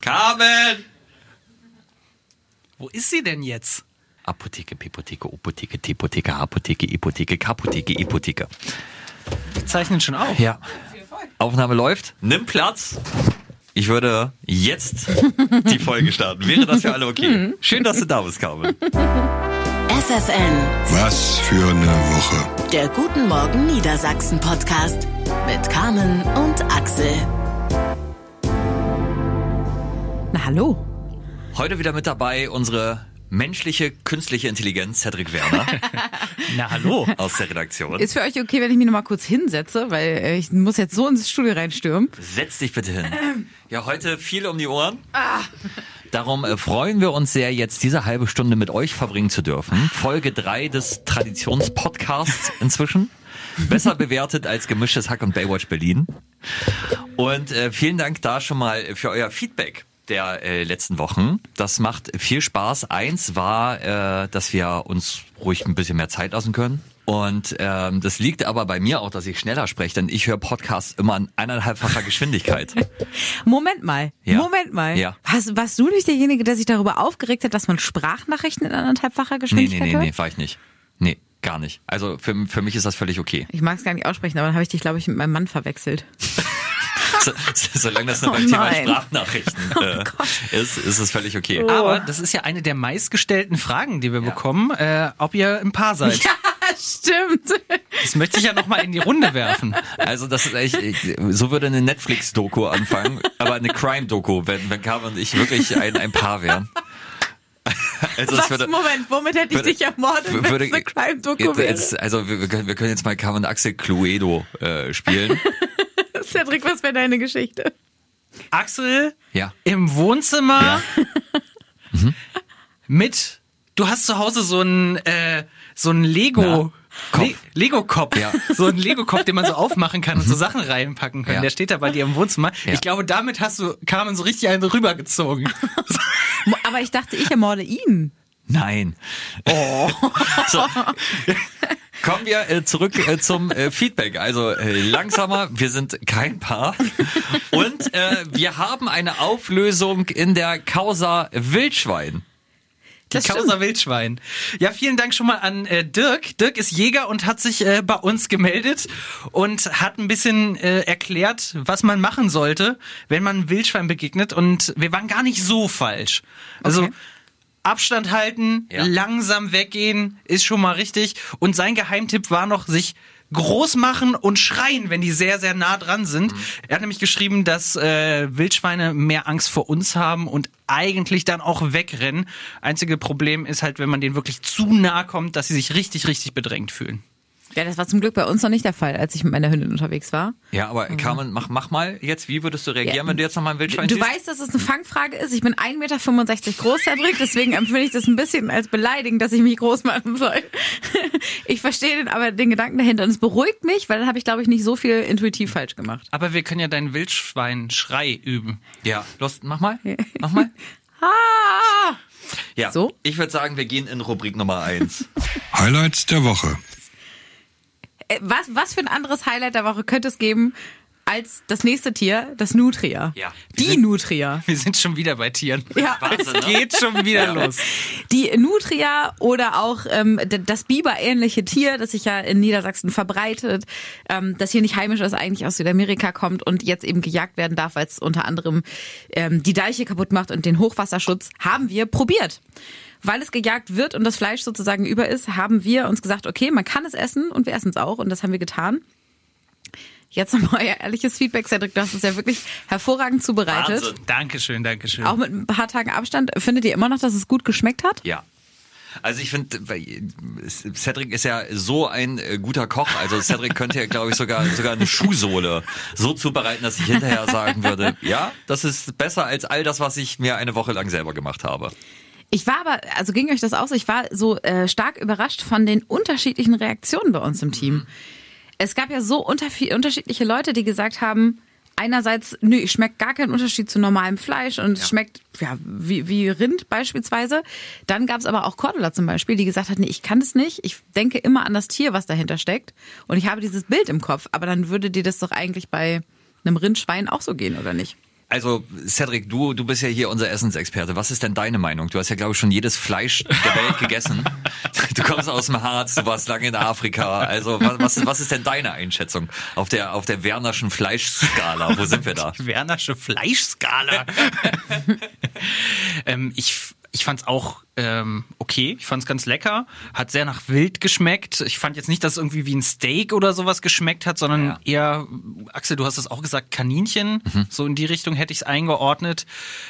Carmen! Wo ist sie denn jetzt? Apotheke, Pipotheke, Opotheke, Tepotheke, Apotheke, Ipotheke, Kapotheke, Ipotheke. Wir zeichnen schon auf. Ja. Aufnahme läuft. Nimm Platz. Ich würde jetzt die Folge starten. Wäre das für alle okay? Schön, dass du da bist, Carmen. FFN, Was für eine Woche. der Guten Morgen Niedersachsen Podcast mit Carmen und Axel. Na hallo. Heute wieder mit dabei unsere menschliche künstliche Intelligenz, Cedric Werner Na hallo. aus der Redaktion. Ist für euch okay, wenn ich mich noch mal kurz hinsetze, weil äh, ich muss jetzt so ins Studio reinstürmen. Setz dich bitte hin. Ja, heute viel um die Ohren. Darum äh, freuen wir uns sehr, jetzt diese halbe Stunde mit euch verbringen zu dürfen. Folge drei des Traditionspodcasts inzwischen. Besser bewertet als gemischtes Hack und Baywatch Berlin. Und äh, vielen Dank da schon mal für euer Feedback der äh, letzten Wochen. Das macht viel Spaß. Eins war, äh, dass wir uns ruhig ein bisschen mehr Zeit lassen können. Und ähm, das liegt aber bei mir auch, dass ich schneller spreche, denn ich höre Podcasts immer in eineinhalbfacher Geschwindigkeit. Moment mal. Ja. Moment mal. Ja. Hast, warst du nicht derjenige, der sich darüber aufgeregt hat, dass man Sprachnachrichten in anderthalbfacher Nee, Geschwindigkeit nee, nee, hört? nee, war ich nicht. Nee, gar nicht. Also für, für mich ist das völlig okay. Ich mag es gar nicht aussprechen, aber dann habe ich dich, glaube ich, mit meinem Mann verwechselt. So, solange das nur Oh beim Thema nein. Oh Sprachnachrichten äh, ist, ist es völlig okay. Aber das ist ja eine der meistgestellten Fragen, die wir Ja. bekommen, äh, ob ihr ein Paar seid. Ja, stimmt. Das möchte ich ja nochmal in die Runde werfen. Also das ist echt, so würde eine Netflix-Doku anfangen, aber eine Crime-Doku, wenn, wenn Carmen und ich wirklich ein, ein Paar wären. Also Was, würde, Moment, womit hätte ich würde- dich ermordet, wenn würde- es eine Crime-Doku wäre? also wir, wir, können, wir können jetzt mal Carmen und Axel Cluedo äh, spielen. Cedric, was wäre deine Geschichte? Axel Ja. im Wohnzimmer Ja. mit, du hast zu Hause so ein, äh, so ein Lego. Kopf. Le Lego-Kopf. Ja. So ein Lego-Kopf, den man so aufmachen kann und so Sachen reinpacken kann. Ja. Der steht da bei dir im Wohnzimmer. Ja. Ich glaube, damit hast du Carmen so richtig einen rübergezogen. Aber ich dachte, ich ermorde ihn. Nein. Oh. So. Kommen wir äh, zurück äh, zum äh, Feedback. Also äh, langsamer, wir sind kein Paar. Und äh, wir haben eine Auflösung in der Causa Wildschwein. Die Das Causa stimmt. Wildschwein. Ja, vielen Dank schon mal an äh, Dirk. Dirk ist Jäger und hat sich äh, bei uns gemeldet und hat ein bisschen äh, erklärt, was man machen sollte, wenn man Wildschwein begegnet. Und wir waren gar nicht so falsch. Also Okay. Abstand halten, Ja. langsam weggehen, ist schon mal richtig. Und sein Geheimtipp war noch, sich groß machen und schreien, wenn die sehr, sehr nah dran sind. Mhm. Er hat nämlich geschrieben, dass äh, Wildschweine mehr Angst vor uns haben und eigentlich dann auch wegrennen. Einzige Problem ist halt, wenn man denen wirklich zu nah kommt, dass sie sich richtig, richtig bedrängt fühlen. Ja, das war zum Glück bei uns noch nicht der Fall, als ich mit meiner Hündin unterwegs war. Ja, aber Carmen, mach, mach mal jetzt, wie würdest du reagieren, Ja. wenn du jetzt noch mal ein Wildschwein Du siehst? weißt, dass es eine Fangfrage ist. Ich bin 1,65 Meter groß, Cedric, deswegen empfinde ich das ein bisschen als beleidigend, dass ich mich groß machen soll. Ich verstehe den, aber den Gedanken dahinter und es beruhigt mich, weil dann habe ich, glaube ich, nicht so viel intuitiv falsch gemacht. Aber wir können ja deinen Wildschwein-Schrei üben. Ja, los, mach mal. Mach mal. Ah! Ja, So? ich würde sagen, wir gehen in Rubrik Nummer eins. Highlights der Woche. Äh, Was, was für ein anderes Highlight der Woche könnte es geben als das nächste Tier, das Nutria? Ja. Die Nutria. Wir sind schon wieder bei Tieren. Ja. Wahnsinn, ne? Geht schon wieder Ja. los. Die Nutria oder auch ähm, das Biber-ähnliche Tier, das sich ja in Niedersachsen verbreitet, ähm, das hier nicht heimisch ist, eigentlich aus Südamerika kommt und jetzt eben gejagt werden darf, weil es unter anderem ähm, die Deiche kaputt macht und den Hochwasserschutz, haben wir probiert. Weil es gejagt wird und das Fleisch sozusagen über ist, haben wir uns gesagt, okay, man kann es essen und wir essen es auch und das haben wir getan. Jetzt nochmal euer ehrliches Feedback, Cedric, du hast es ja wirklich hervorragend zubereitet. Wahnsinn. Dankeschön, Dankeschön. Auch mit ein paar Tagen Abstand. Findet ihr immer noch, dass es gut geschmeckt hat? Ja. Also ich finde, Cedric ist ja so ein äh, guter Koch. Also Cedric könnte ja, glaube ich, sogar sogar eine Schuhsohle so zubereiten, dass ich hinterher sagen würde, ja, das ist besser als all das, was ich mir eine Woche lang selber gemacht habe. Ich war aber, also ging euch das auch so, ich war so äh, stark überrascht von den unterschiedlichen Reaktionen bei uns im Team. Es gab ja so unter, unterschiedliche Leute, die gesagt haben, einerseits, nö, ich schmeckt gar keinen Unterschied zu normalem Fleisch und es schmeckt ja, wie, wie Rind beispielsweise. Dann gab es aber auch Cordula zum Beispiel, die gesagt hat, nee, ich kann das nicht. Ich denke immer an das Tier, was dahinter steckt. Und ich habe dieses Bild im Kopf. Aber dann würde dir das doch eigentlich bei einem Rindschwein auch so gehen, oder nicht? Also Cedric, du, du bist ja hier unser Essensexperte. Was ist denn deine Meinung? Du hast ja, glaube ich, schon jedes Fleisch der Welt gegessen. Du kommst aus dem Harz, du warst lange in Afrika. Also was, was, ist, was ist denn deine Einschätzung auf der, auf der Wernerschen Fleischskala? Wo sind wir da? Wernersche Fleischskala. ähm, ich ich fand's auch ähm, okay. Ich fand's ganz lecker. Hat sehr nach Wild geschmeckt. Ich fand jetzt nicht, dass es irgendwie wie ein Steak oder sowas geschmeckt hat, sondern Ja. eher, Axel, du hast es auch gesagt, Kaninchen. So in die Richtung hätte ich es eingeordnet.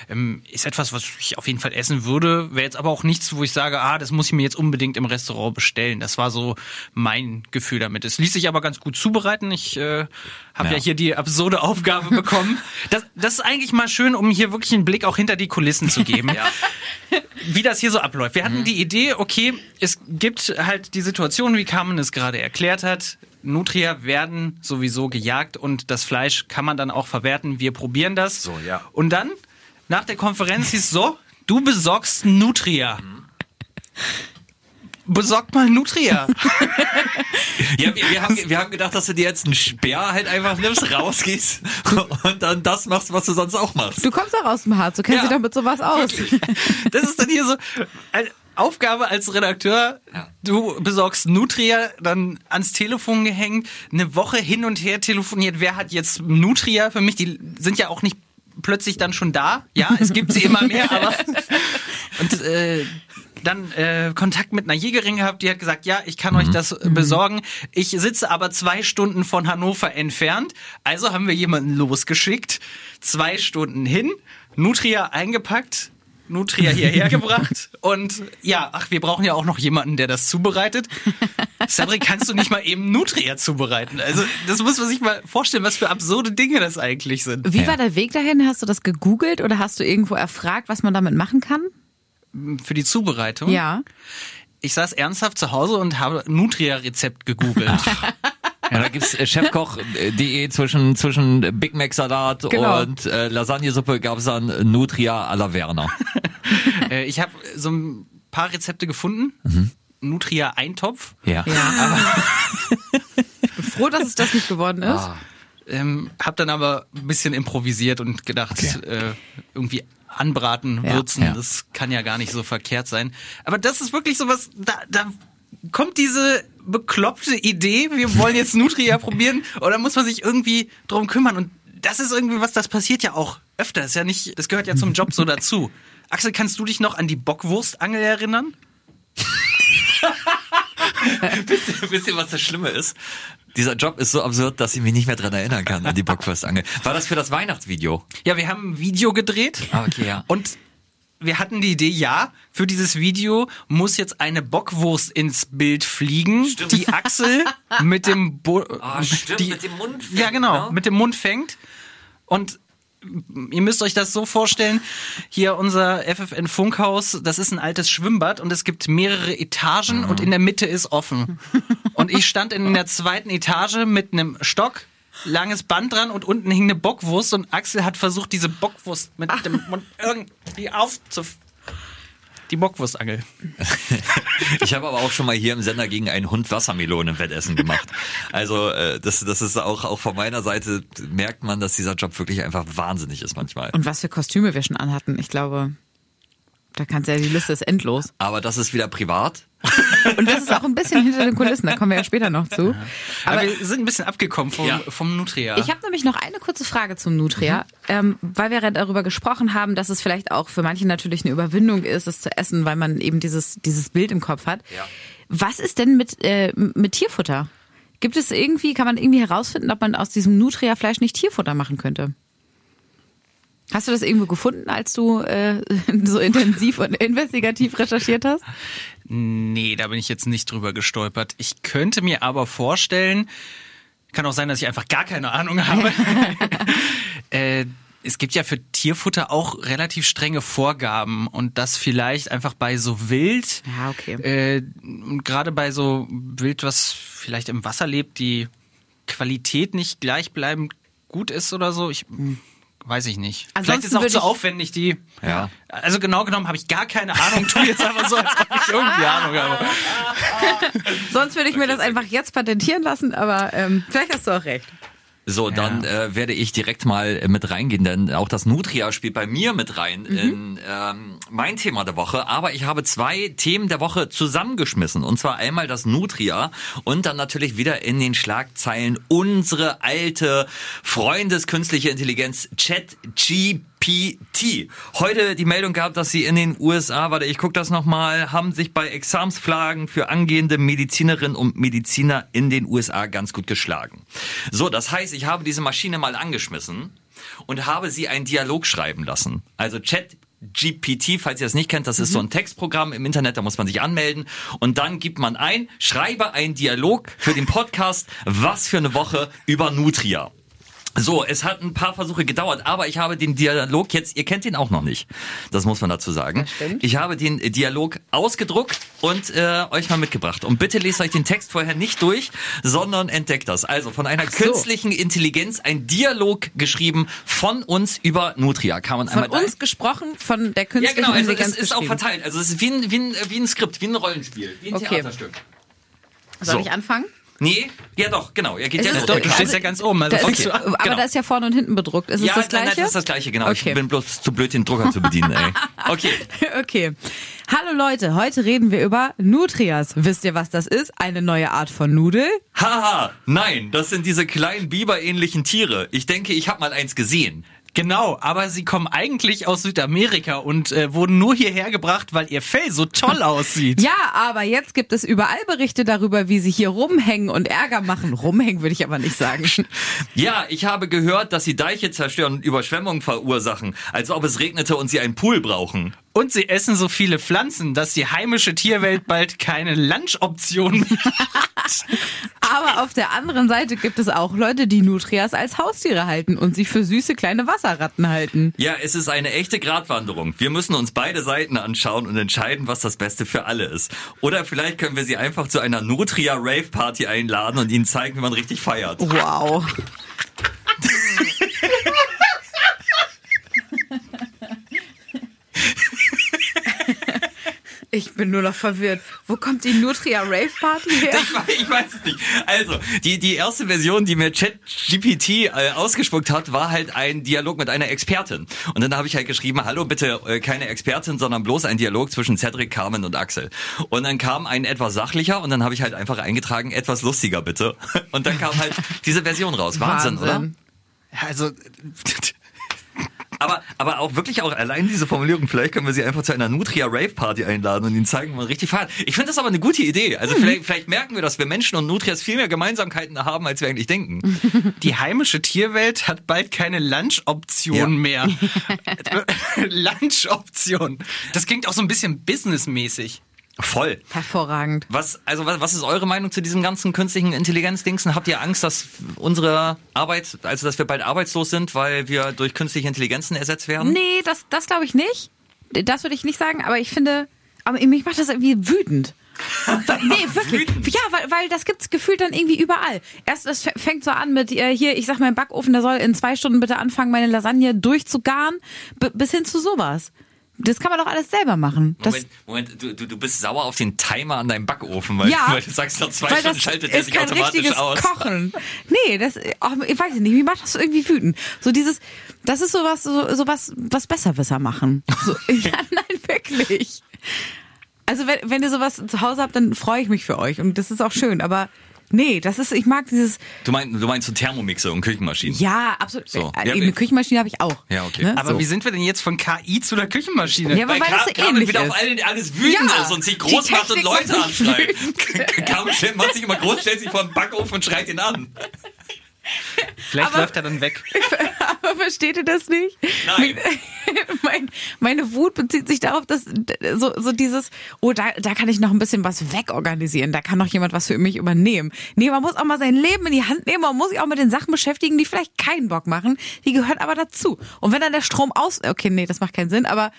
Ähm, ist etwas, was ich auf jeden Fall essen würde. Wäre jetzt aber auch nichts, wo ich sage, ah, das muss ich mir jetzt unbedingt im Restaurant bestellen. Das war so mein Gefühl damit. Es ließ sich aber ganz gut zubereiten. Ich äh, habe Ja. ja. hier die absurde Aufgabe bekommen. Das, das ist eigentlich mal schön, um hier wirklich einen Blick auch hinter die Kulissen zu geben. Wie das hier so abläuft. Wir hatten die Idee, okay, es gibt halt die Situation, wie Carmen es gerade erklärt hat. Nutria werden sowieso gejagt und das Fleisch kann man dann auch verwerten. Wir probieren das. So, ja. Und dann, nach der Konferenz hieß es so, du besorgst Nutria. Besorgt mal Nutria. Ja, wir, wir, haben, wir haben gedacht, dass du dir jetzt einen Speer halt einfach nimmst, rausgehst und dann das machst, was du sonst auch machst. Du kommst auch aus dem Harz, du kennst Ja. dich doch mit sowas aus. Das ist dann hier so eine Aufgabe als Redakteur. Du besorgst Nutria, dann ans Telefon gehängt, eine Woche hin und her telefoniert. Wer hat jetzt Nutria für mich? Die sind ja auch nicht plötzlich dann schon da. Ja, es gibt sie immer mehr, aber und äh, dann äh, Kontakt mit einer Jägerin gehabt, die hat gesagt, ja, ich kann euch das äh, besorgen. Ich sitze aber zwei Stunden von Hannover entfernt. Also haben wir jemanden losgeschickt, zwei Stunden hin, Nutria eingepackt, Nutria hierher gebracht und ja, ach, wir brauchen ja auch noch jemanden, der das zubereitet. Cedric, kannst du nicht mal eben Nutria zubereiten? Also, das muss man sich mal vorstellen, was für absurde Dinge das eigentlich sind. Wie war der Weg dahin? Hast du das gegoogelt oder hast du irgendwo erfragt, was man damit machen kann? Für die Zubereitung? Ja. Ich saß ernsthaft zu Hause und habe Nutria-Rezept gegoogelt. Ja, da gibt's äh, Chefkoch.de zwischen, zwischen Big Mac Salat Genau. und äh, Lasagnesuppe gab's dann Nutria à la Werner. äh, ich habe so ein paar Rezepte gefunden. Nutria-Eintopf. Ja. Ja. ich bin froh, dass es das nicht geworden ist. Ähm, hab dann aber ein bisschen improvisiert und gedacht, äh, irgendwie anbraten, Ja. würzen, Ja. das kann ja gar nicht so verkehrt sein. Aber das ist wirklich sowas, da, da kommt diese bekloppte Idee, wir wollen jetzt Nutria probieren, oder muss man sich irgendwie drum kümmern? Und das ist irgendwie was, das passiert ja auch öfter. Das ist ja nicht, das gehört ja zum Job so dazu. Axel, kannst du dich noch an die Bockwurstangel erinnern? wisst ihr, was das Schlimme ist? Dieser Job ist so absurd, dass ich mich nicht mehr dran erinnern kann an die Bockwurstangel. War das für das Weihnachtsvideo? Ja, wir haben ein Video gedreht. Ah, okay, ja. Und wir hatten die Idee, ja, für dieses Video muss jetzt eine Bockwurst ins Bild fliegen, die Axel mit dem Bo Ah, stimmt, die, mit dem Mund fängt, Ja, genau, ne? mit dem Mund fängt. Und ihr müsst euch das so vorstellen, hier unser FFN Funkhaus, das ist ein altes Schwimmbad und es gibt mehrere Etagen und in der Mitte ist offen. Und ich stand in der zweiten Etage mit einem Stock, langes Band dran und unten hing eine Bockwurst und Axel hat versucht, diese Bockwurst mit dem Mund irgendwie aufzuf... Die Bockwurstangel. Ich habe aber auch schon mal hier im Sender gegen einen Hund Wassermelone-Wettessen gemacht. Also äh, das, das ist auch, auch von meiner Seite merkt man, dass dieser Job wirklich einfach wahnsinnig ist manchmal. Und was für Kostüme wir schon anhatten. Ich glaube, da kannst du ja, die Liste ist endlos. Aber das ist wieder privat. Und das ist auch ein bisschen hinter den Kulissen, da kommen wir ja später noch zu. Aber, Aber wir sind ein bisschen abgekommen vom, Ja. vom Nutria. Ich habe nämlich noch eine kurze Frage zum Nutria, ähm, weil wir ja darüber gesprochen haben, dass es vielleicht auch für manche natürlich eine Überwindung ist, es zu essen, weil man eben dieses, dieses Bild im Kopf hat. Ja. Was ist denn mit, äh, mit Tierfutter? Gibt es irgendwie, kann man irgendwie herausfinden, ob man aus diesem Nutria-Fleisch nicht Tierfutter machen könnte? Hast du das irgendwo gefunden, als du äh, so intensiv und investigativ recherchiert hast? Nee, da bin ich jetzt nicht drüber gestolpert. Ich könnte mir aber vorstellen, kann auch sein, dass ich einfach gar keine Ahnung habe. äh, es gibt ja für Tierfutter auch relativ strenge Vorgaben und das vielleicht einfach bei so Wild, Ja, okay. äh, und gerade bei so Wild, was vielleicht im Wasser lebt, die Qualität nicht gleichbleibend gut ist oder so. Ich weiß ich nicht. vielleicht Ansonsten ist es auch zu aufwendig, die. Ja. Also genau genommen habe ich gar keine Ahnung. Tu jetzt einfach so, als ob ich irgendwie Ahnung habe. Sonst würde ich mir das einfach jetzt patentieren lassen, aber ähm, vielleicht hast du auch recht. So, dann äh, werde ich direkt mal äh, mit reingehen, denn auch das Nutria spielt bei mir mit rein Mhm. in ähm, mein Thema der Woche. Aber ich habe zwei Themen der Woche zusammengeschmissen. Und zwar einmal das Nutria und dann natürlich wieder in den Schlagzeilen unsere alte Freundeskünstliche Intelligenz ChatGPT. Heute die Meldung gehabt, dass sie in den USA, warte, ich gucke das nochmal, haben sich bei Examsflagen für angehende Medizinerinnen und Mediziner in den USA ganz gut geschlagen. So, das heißt, ich habe diese Maschine mal angeschmissen und habe sie einen Dialog schreiben lassen. Also Chat GPT, falls ihr das nicht kennt, das ist so ein Textprogramm im Internet, da muss man sich anmelden und dann gibt man ein, schreibe einen Dialog für den Podcast, was für eine Woche über Nutria. So, es hat ein paar Versuche gedauert, aber ich habe den Dialog jetzt, ihr kennt ihn auch noch nicht. Das muss man dazu sagen. Ich habe den Dialog ausgedruckt und äh, euch mal mitgebracht. Und bitte lest euch den Text vorher nicht durch, sondern entdeckt das. Also von einer so. künstlichen Intelligenz ein Dialog geschrieben von uns über Nutria. Kann man Von einmal uns gesprochen, von der ja, künstlichen genau, also Intelligenz es ist auch verteilt. Also es ist wie ein, wie ein, wie ein Skript, wie ein Rollenspiel, wie ein Okay. Theaterstück. Soll So. ich anfangen? Nee, ja doch, genau. Er geht ja. Doch, du stehst ja ganz oben. Also Da fängst ist, aber genau. da ist ja vorne und hinten bedruckt. Ist ja, es das gleiche? nein, das ist das gleiche, genau. Okay. Ich bin bloß zu blöd, den Drucker zu bedienen, ey. Okay. Okay. Hallo Leute, heute reden wir über Nutrias. Wisst ihr, was das ist? Eine neue Art von Nudel? Haha, nein, das sind diese kleinen Biber-ähnlichen Tiere. Ich denke, ich habe mal eins gesehen. Genau, aber sie kommen eigentlich aus Südamerika und äh, wurden nur hierher gebracht, weil ihr Fell so toll aussieht. Ja, aber jetzt gibt es überall Berichte darüber, wie sie hier rumhängen und Ärger machen. Rumhängen würde ich aber nicht sagen. Ja, ich habe gehört, dass sie Deiche zerstören und Überschwemmungen verursachen, als ob es regnete und sie einen Pool brauchen. Und sie essen so viele Pflanzen, dass die heimische Tierwelt bald keine Lunchoption mehr hat. Aber auf der anderen Seite gibt es auch Leute, die Nutrias als Haustiere halten und sie für süße kleine Wasserratten halten. Ja, es ist eine echte Gratwanderung. Wir müssen uns beide Seiten anschauen und entscheiden, was das Beste für alle ist. Oder vielleicht können wir sie einfach zu einer Nutria Rave Party einladen und ihnen zeigen, wie man richtig feiert. Wow. Ich bin nur noch verwirrt. Wo kommt die Nutria Rave Party her? Ich weiß, ich weiß es nicht. Also, die, die erste Version, die mir ChatGPT äh, ausgespuckt hat, war halt ein Dialog mit einer Expertin. Und dann habe ich halt geschrieben, hallo, bitte äh, keine Expertin, sondern bloß ein Dialog zwischen Cedric, Carmen und Axel. Und dann kam ein etwas sachlicher und dann habe ich halt einfach eingetragen, etwas lustiger bitte. Und dann kam halt diese Version raus. Wahnsinn, oder? Also, Aber, aber auch wirklich auch allein diese Formulierung, vielleicht können wir sie einfach zu einer Nutria Rave Party einladen und ihnen zeigen, wie man richtig feiert. Ich finde das aber eine gute Idee. Also vielleicht, vielleicht merken wir, dass wir Menschen und Nutrias viel mehr Gemeinsamkeiten haben, als wir eigentlich denken. die heimische Tierwelt hat bald keine Lunchoption Ja. mehr. Lunchoption. Das klingt auch so ein bisschen businessmäßig. Voll. Hervorragend. Was, also was, was ist eure Meinung zu diesem ganzen künstlichen Intelligenzdingsen? Habt ihr Angst, dass unsere Arbeit, also dass wir bald arbeitslos sind, weil wir durch künstliche Intelligenzen ersetzt werden? Nee, das, das glaube ich nicht. Das würde ich nicht sagen, aber ich finde, aber mich macht das irgendwie wütend. Nee, wirklich. Ja, weil, weil das gibt's gefühlt dann irgendwie überall. Erst, f- fängt so an mit, äh, hier, ich sag mal im Backofen, der soll in zwei Stunden bitte anfangen, meine Lasagne durchzugaren, bis hin zu sowas. Das kann man doch alles selber machen. Moment, Moment du, du, du bist sauer auf den Timer an deinem Backofen, weil, ja, weil du sagst, nach zwei Stunden das schaltet er sich automatisch aus. Kochen. Nee, das, oh, ich weiß nicht, wie macht das irgendwie wütend? So dieses, das ist sowas, so, sowas, was Besserwisser machen. So, ja, nein, wirklich. Also wenn, wenn ihr sowas zu Hause habt, dann freue ich mich für euch und das ist auch schön, aber nee, das ist, ich mag dieses, Du meinst, du meinst so Thermomixe und Küchenmaschinen? ja, absolut. So. Äh, Ja, eine Küchenmaschine habe ich auch. Ja, okay. Ne? Aber so. wie sind wir denn jetzt von KI zu der Küchenmaschine? Ja, aber weil das so ähnlich wieder ist. auf alle, alles wütend Ja, ist und sich groß macht und Leute anschreit. Stellt- macht sich immer groß, stellt sich vor den Backofen und schreit ihn an. Vielleicht aber- läuft er dann weg. Aber versteht ihr das nicht? Nein. mein, meine Wut bezieht sich darauf, dass so, so dieses, oh, da, da kann ich noch ein bisschen was wegorganisieren, da kann noch jemand was für mich übernehmen. Nee, man muss auch mal sein Leben in die Hand nehmen, man muss sich auch mit den Sachen beschäftigen, die vielleicht keinen Bock machen, die gehören aber dazu. Und wenn dann der Strom aus, okay, nee, das macht keinen Sinn, aber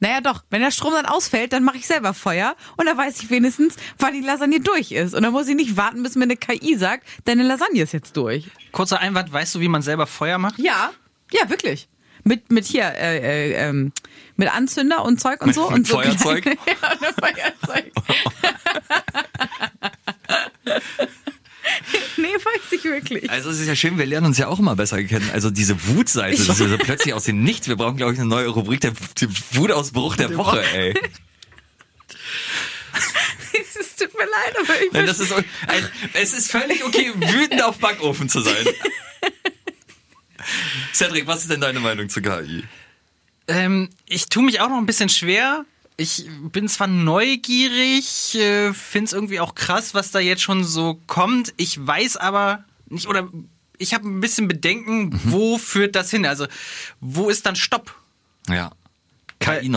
naja doch, wenn der Strom dann ausfällt, dann mache ich selber Feuer und dann weiß ich wenigstens, wann die Lasagne durch ist. Und dann muss ich nicht warten, bis mir eine KI sagt, deine Lasagne ist jetzt durch. Kurzer Einwand, weißt du, wie man selber Feuer macht? Ja, ja, wirklich. Mit, mit hier, äh, äh, ähm, mit Anzünder und Zeug und Mit- so. mit und so Feuerzeug? ja, mit Feuerzeug. nee, weiß ich wirklich. Also es ist ja schön, wir lernen uns ja auch immer besser kennen. Also diese Wutseite, das ist ja so plötzlich aus dem Nichts. Wir brauchen, glaube ich, eine neue Rubrik, der, der Wutausbruch der Woche, ey. es tut mir leid, aber ich Nein, das ist, ein, es ist völlig okay, wütend auf Backofen zu sein. Cedric, was ist denn deine Meinung zu KI? Ähm, ich tue mich auch noch ein bisschen schwer. Ich bin zwar neugierig, äh, finde es irgendwie auch krass, was da jetzt schon so kommt. Ich weiß aber nicht, oder ich habe ein bisschen Bedenken, Mhm. wo führt das hin? Also, wo ist dann Stopp? Ja. KI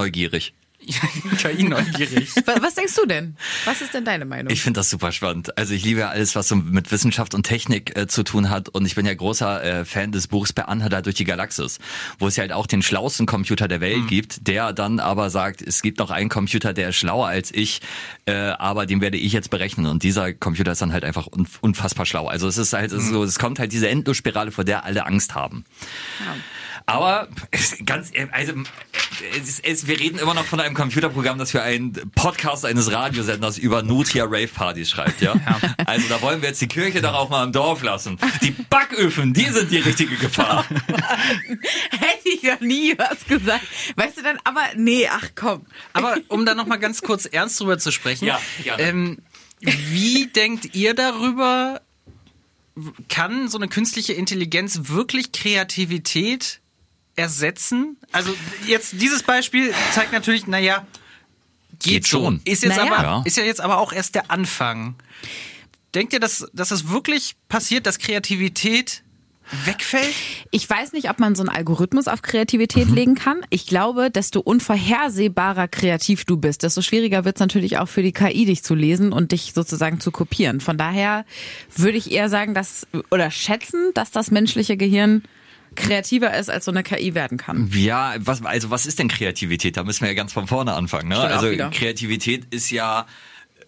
neugierig. KI neugierig. Was, was denkst du denn? Was ist denn deine Meinung? Ich finde das super spannend. Also ich liebe ja alles, was so mit Wissenschaft und Technik äh, zu tun hat. Und ich bin ja großer äh, Fan des Buchs Per Anhalter durch die Galaxis, wo es ja halt auch den schlauesten Computer der Welt gibt, der dann aber sagt, es gibt noch einen Computer, der ist schlauer als ich, äh, aber den werde ich jetzt berechnen. Und dieser Computer ist dann halt einfach unf- unfassbar schlau. Also es ist halt ist so, es kommt halt diese Endlosspirale, vor der alle Angst haben. Aber ganz also es, es, wir reden immer noch von einem Computerprogramm, das für einen Podcast eines Radiosenders über Nokia Rave Partys schreibt, ja? Also da wollen wir jetzt die Kirche doch auch mal im Dorf lassen. Die Backöfen, die sind die richtige Gefahr. Hätte ich noch nie was gesagt. Weißt du dann, aber nee, ach komm. Aber um da nochmal ganz kurz ernst drüber zu sprechen. Ja, ähm, wie denkt ihr darüber, kann so eine künstliche Intelligenz wirklich Kreativität ersetzen? Also jetzt dieses Beispiel zeigt natürlich, naja, geht, Geht so. schon. Ist jetzt Naja. aber, Ja. ist ja jetzt aber auch erst der Anfang. Denkt ihr, dass, dass es wirklich passiert, dass Kreativität wegfällt? Ich weiß nicht, ob man so einen Algorithmus auf Kreativität legen kann. Ich glaube, desto unvorhersehbarer kreativ du bist, desto schwieriger wird es natürlich auch für die KI, dich zu lesen und dich sozusagen zu kopieren. Von daher würde ich eher sagen, dass oder schätzen, dass das menschliche Gehirn kreativer ist, als so eine KI werden kann. Ja, was, also was ist denn Kreativität? Da müssen wir ja ganz von vorne anfangen. Ne? Also. Kreativität ist ja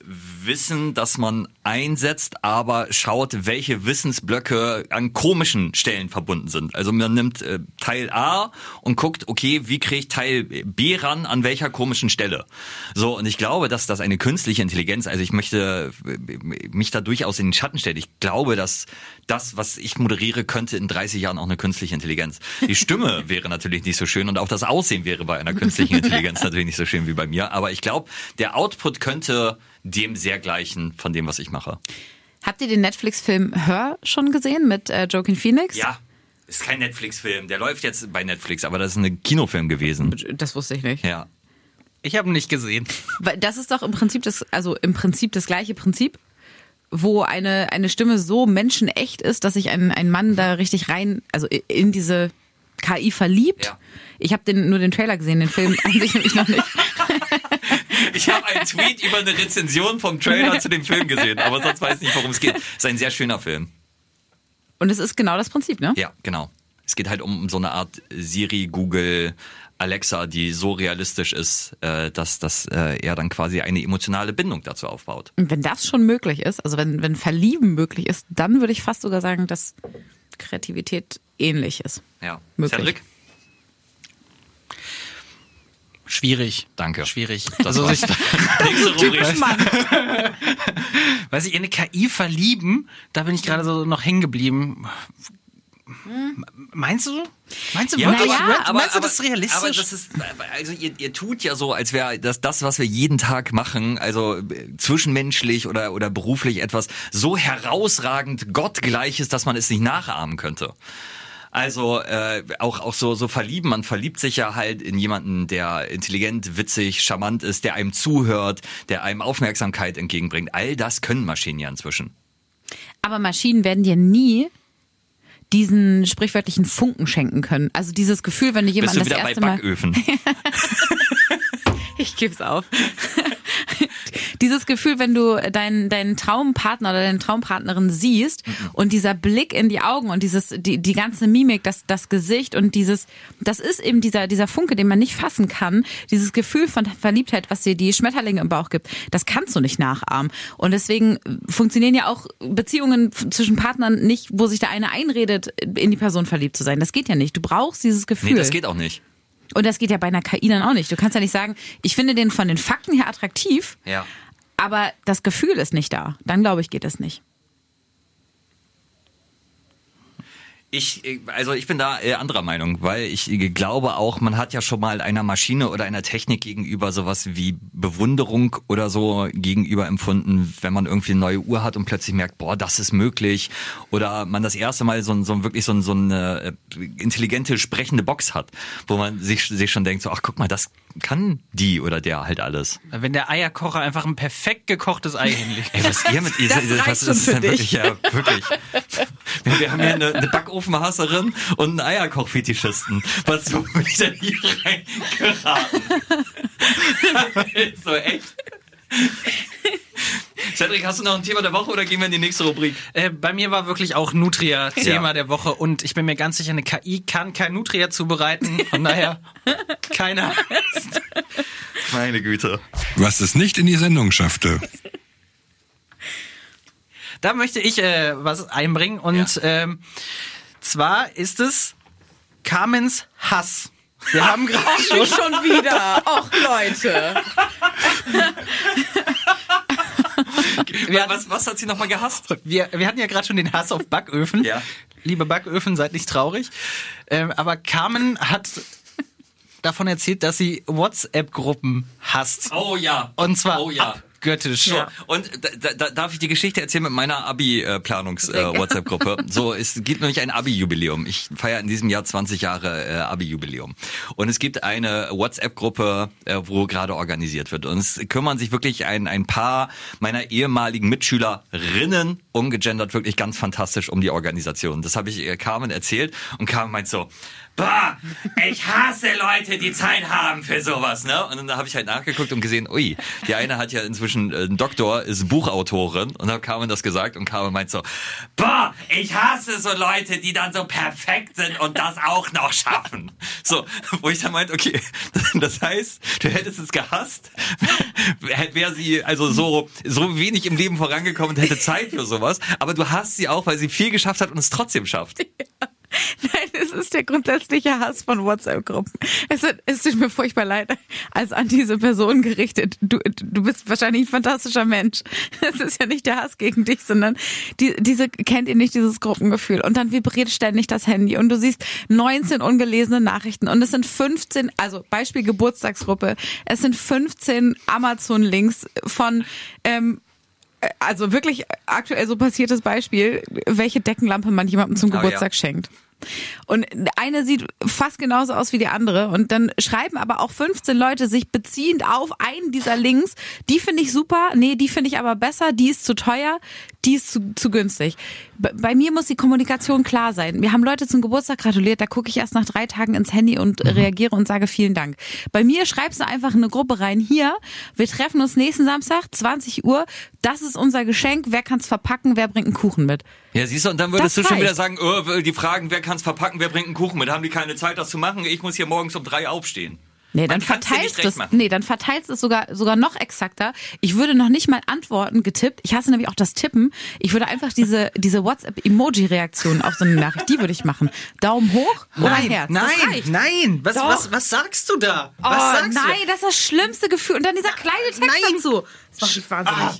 Wissen, das man einsetzt, aber schaut, welche Wissensblöcke an komischen Stellen verbunden sind. Also man nimmt äh, Teil A und guckt, okay, wie kriege ich Teil B ran, an welcher komischen Stelle. So, und ich glaube, dass das eine künstliche Intelligenz, also ich möchte äh, mich da durchaus in den Schatten stellen. Ich glaube, dass das, was ich moderiere, könnte in 30 Jahren auch eine künstliche Intelligenz. Die Stimme wäre natürlich nicht so schön und auch das Aussehen wäre bei einer künstlichen Intelligenz natürlich nicht so schön wie bei mir. Aber ich glaube, der Output könnte dem sehr gleichen von dem, was ich mache. Habt ihr den Netflix-Film Her schon gesehen mit äh, Joaquin Phoenix? Ja, ist kein Netflix-Film. Der läuft jetzt bei Netflix, aber das ist ein Kinofilm gewesen. Das wusste ich nicht. Ja. Ich habe ihn nicht gesehen. Weil das ist doch im Prinzip das, also im Prinzip das gleiche Prinzip, wo eine, eine Stimme so menschenecht ist, dass sich ein, ein Mann da richtig rein, also in diese KI verliebt. Ja. Ich habe den, nur den Trailer gesehen, den Film an sich nämlich noch nicht. Ich habe einen Tweet über eine Rezension vom Trailer zu dem Film gesehen, aber sonst weiß ich nicht, worum es geht. Ist ein sehr schöner Film. Und es ist genau das Prinzip, ne? Ja, genau. Es geht halt um so eine Art Siri, Google, Alexa, die so realistisch ist, äh, dass, dass äh, er dann quasi eine emotionale Bindung dazu aufbaut. Und wenn das schon möglich ist, also wenn, wenn Verlieben möglich ist, dann würde ich fast sogar sagen, dass Kreativität ähnlich ist. Ja. Möglich. Cedric? Schwierig. Danke. Schwierig. Das Also Nächste Rubrik. weiß ich, in eine KI verlieben, da bin ich gerade so noch hängen geblieben. Meinst du? Meinst du Ja, wirklich? aber- Meinst, aber, meinst du aber, das ist realistisch? Aber das ist, also ihr, ihr tut ja so, als wäre das, das, was wir jeden Tag machen, also äh, zwischenmenschlich oder, oder beruflich etwas so herausragend Gottgleiches, dass man es nicht nachahmen könnte. Also äh, auch auch so so verlieben, man verliebt sich ja halt in jemanden, der intelligent, witzig, charmant ist, der einem zuhört, der einem Aufmerksamkeit entgegenbringt. All das können Maschinen ja inzwischen. Aber Maschinen werden dir nie diesen sprichwörtlichen Funken schenken können. Also dieses Gefühl, wenn du Bist jemanden du das wieder bei erste Mal Backöfen? Ich geb's auf. Dieses Gefühl, wenn du deinen, deinen Traumpartner oder deine Traumpartnerin siehst und dieser Blick in die Augen und dieses, die, die ganze Mimik, das, das Gesicht und dieses, das ist eben dieser, dieser Funke, den man nicht fassen kann. Dieses Gefühl von Verliebtheit, was dir die Schmetterlinge im Bauch gibt, das kannst du nicht nachahmen. Und deswegen funktionieren ja auch Beziehungen zwischen Partnern nicht, wo sich der eine einredet, in die Person verliebt zu sein. Das geht ja nicht. Du brauchst dieses Gefühl. Nee, das geht auch nicht. Und das geht ja bei einer KI dann auch nicht. Du kannst ja nicht sagen, ich finde den von den Fakten her attraktiv, Ja. Aber das Gefühl ist nicht da. Dann glaube ich, geht es nicht. Ich, also ich bin da äh, anderer Meinung, weil ich glaube auch, man hat ja schon mal einer Maschine oder einer Technik gegenüber sowas wie Bewunderung oder so gegenüber empfunden, wenn man irgendwie eine neue Uhr hat und plötzlich merkt, boah, das ist möglich. Oder man das erste Mal so, so wirklich so, so eine äh, intelligente, sprechende Box hat, wo man sich, sich schon denkt, so, ach guck mal, das kann die oder der halt alles. Wenn der Eierkocher einfach ein perfekt gekochtes Ei hinlegt. Ey, was ihr mit ihr, Das reicht was schon ist denn wirklich, ja, wirklich. Wir, wir haben hier eine, eine Backofenhasserin und einen Eierkochfetischisten. Was so bin ich denn hier reingeraten? so echt. Cedric, hast du noch ein Thema der Woche oder gehen wir in die nächste Rubrik? Äh, bei mir war wirklich auch Nutria Thema Ja. der Woche und ich bin mir ganz sicher, eine KI kann kein Nutria zubereiten. Von daher, keiner. Meine Güte. Was es nicht in die Sendung schaffte. Da möchte ich äh, was einbringen und ähm, zwar ist es Carmens Hass. Wir haben gerade schon schon wieder. Och, Leute. wir, Was, was hat sie nochmal gehasst? wir, wir hatten ja gerade schon den Hass auf Backöfen. Ja. Liebe Backöfen, seid nicht traurig. Ähm, aber Carmen hat davon erzählt, dass sie WhatsApp-Gruppen hasst. Oh ja. Und zwar Oh ja. Abgöttisch. So, und da, da, da darf ich die Geschichte erzählen mit meiner Abi-Planungs-WhatsApp-Gruppe. so, es gibt nämlich ein Abi-Jubiläum. Ich feiere in diesem Jahr 20 Jahre äh, Abi-Jubiläum. Und es gibt eine WhatsApp-Gruppe, äh, wo gerade organisiert wird. Und es kümmern sich wirklich ein, ein paar meiner ehemaligen Mitschülerinnen, umgegendert, wirklich ganz fantastisch um die Organisation. Das habe ich äh, Carmen erzählt und Carmen meint so, Bah, ich hasse Leute, die Zeit haben für sowas, ne? Und dann habe ich halt nachgeguckt und gesehen, ui, die eine hat ja inzwischen äh, einen Doktor, ist Buchautorin und kam Carmen das gesagt und Carmen meint so, bah, ich hasse so Leute, die dann so perfekt sind und das auch noch schaffen. So, wo ich dann meinte, okay, das heißt, du hättest es gehasst, wäre sie also so, so wenig im Leben vorangekommen und hätte Zeit für sowas, aber du hasst sie auch, weil sie viel geschafft hat und es trotzdem schafft. Nein, es ist der grundsätzliche Hass von WhatsApp-Gruppen. Es, ist- es tut mir furchtbar leid, als an diese Person gerichtet. Du, du bist wahrscheinlich ein fantastischer Mensch. Es ist ja nicht der Hass gegen dich, sondern die, diese, kennt ihr nicht dieses Gruppengefühl? Und dann vibriert ständig das Handy und du siehst 19 ungelesene Nachrichten und es sind 15, also Beispiel Geburtstagsgruppe, es sind 15 Amazon-Links von, ähm, also wirklich aktuell so passiertes Beispiel, welche Deckenlampe man jemandem zum Oh, Geburtstag ja. schenkt. Und eine sieht fast genauso aus wie die andere. Und dann schreiben aber auch 15 Leute sich beziehend auf einen dieser Links. Die finde ich super. Nee, die finde ich aber besser. Die ist zu teuer. Die ist zu, zu günstig. Bei- mir muss die Kommunikation klar sein. Wir haben Leute zum Geburtstag gratuliert. Da gucke ich erst nach drei Tagen ins Handy und reagiere und sage vielen Dank. Bei mir schreibst du einfach in eine Gruppe rein. Hier, wir treffen uns nächsten Samstag, 20 Uhr. Das ist unser Geschenk. Wer kann's verpacken? Wer bringt einen Kuchen mit? Ja, siehst du, und dann würdest Das du schon reicht. wieder sagen, oh, die fragen, wer kann's verpacken, wer bringt einen Kuchen mit? Haben die keine Zeit, das zu machen? Ich muss hier morgens um drei aufstehen. Nee, dann verteilst es. Nee, dann verteilst es sogar sogar noch exakter. Ich würde noch nicht mal antworten getippt. Ich hasse nämlich auch das Tippen. Ich würde einfach diese diese WhatsApp Emoji Reaktion auf so eine Nachricht, die würde ich machen. Daumen hoch oder Nein, Herz. nein, nein. Was, Doch. was, was sagst du da? Oh, Was sagst nein, du? das ist das schlimmste Gefühl. Und dann dieser kleine Text Nein. dazu. Das macht mich wahnsinnig. Ah,